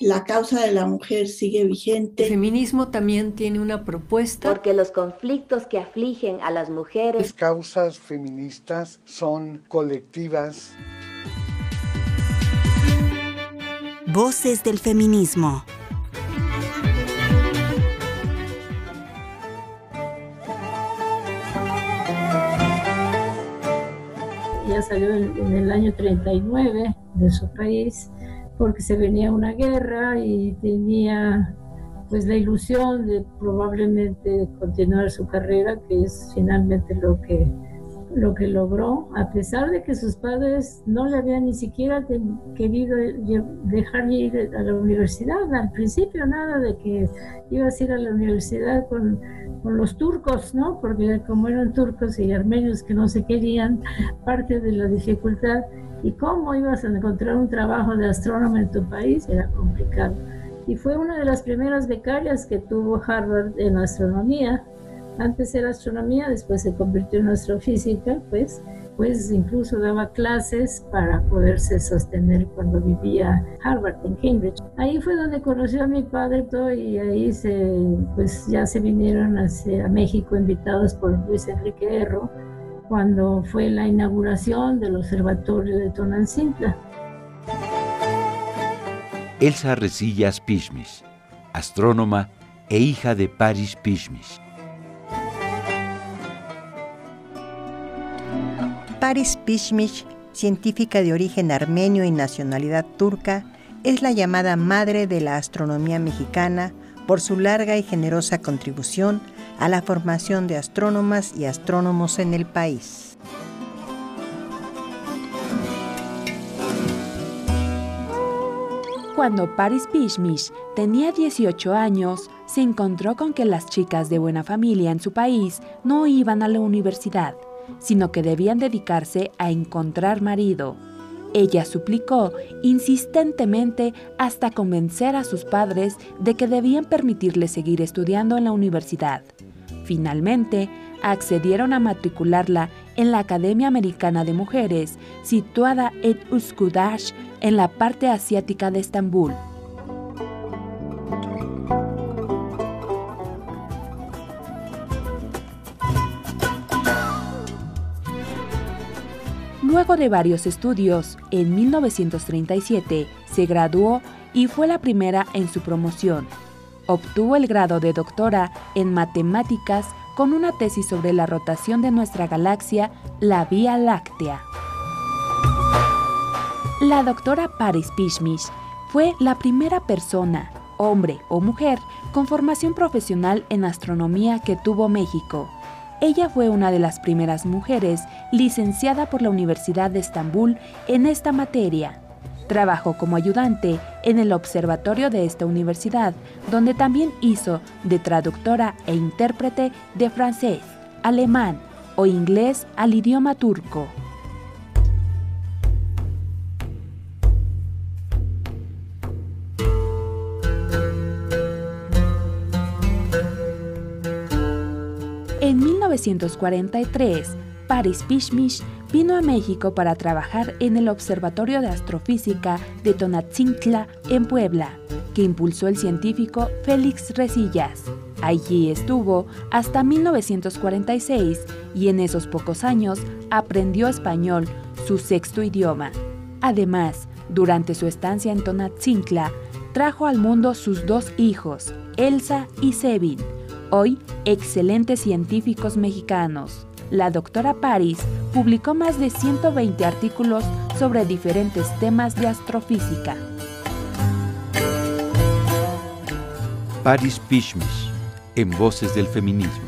la causa de la mujer sigue vigente. El feminismo también tiene una propuesta. Porque los conflictos que afligen a las mujeres. Las causas feministas son colectivas. Voces del feminismo. Ya salió en el año 39 de su país porque se venía una guerra y tenía pues la ilusión de probablemente continuar su carrera, que es finalmente lo que, lo que logró, a pesar de que sus padres no le habían ni siquiera querido dejar ir a la universidad. Al principio nada de que ibas a ir a la universidad con, con los turcos, ¿no? Porque como eran turcos y armenios que no se querían, parte de la dificultad ¿Y cómo ibas a encontrar un trabajo de astrónomo en tu país? Era complicado. Y fue una de las primeras becarias que tuvo Harvard en astronomía. Antes era astronomía, después se convirtió en astrofísica, pues, pues incluso daba clases para poderse sostener cuando vivía Harvard en Cambridge. Ahí fue donde conoció a mi padre y ahí se, pues ya se vinieron a México invitados por Luis Enrique Erro cuando fue la inauguración del Observatorio de Tonancintla. Elsa Resillas Pishmish, astrónoma e hija de Paris Pishmish. Paris Pishmish, científica de origen armenio y nacionalidad turca, es la llamada madre de la astronomía mexicana por su larga y generosa contribución a la formación de astrónomas y astrónomos en el país. Cuando Paris Pishmish tenía 18 años, se encontró con que las chicas de buena familia en su país no iban a la universidad, sino que debían dedicarse a encontrar marido. Ella suplicó insistentemente hasta convencer a sus padres de que debían permitirle seguir estudiando en la universidad. Finalmente, accedieron a matricularla en la Academia Americana de Mujeres, situada en Uskudash, en la parte asiática de Estambul. Luego de varios estudios, en 1937 se graduó y fue la primera en su promoción. Obtuvo el grado de doctora en matemáticas con una tesis sobre la rotación de nuestra galaxia, la Vía Láctea. La doctora Paris Pishmish fue la primera persona, hombre o mujer, con formación profesional en astronomía que tuvo México. Ella fue una de las primeras mujeres licenciada por la Universidad de Estambul en esta materia. Trabajó como ayudante en el observatorio de esta universidad, donde también hizo de traductora e intérprete de francés, alemán o inglés al idioma turco. En 1943, Paris Pishmish vino a México para trabajar en el Observatorio de Astrofísica de Tonatzintla en Puebla, que impulsó el científico Félix Resillas. Allí estuvo hasta 1946 y en esos pocos años aprendió español, su sexto idioma. Además, durante su estancia en Tonatzintla, trajo al mundo sus dos hijos, Elsa y Sevin, hoy excelentes científicos mexicanos la doctora Paris publicó más de 120 artículos sobre diferentes temas de astrofísica. Paris Pishmish, en Voces del Feminismo.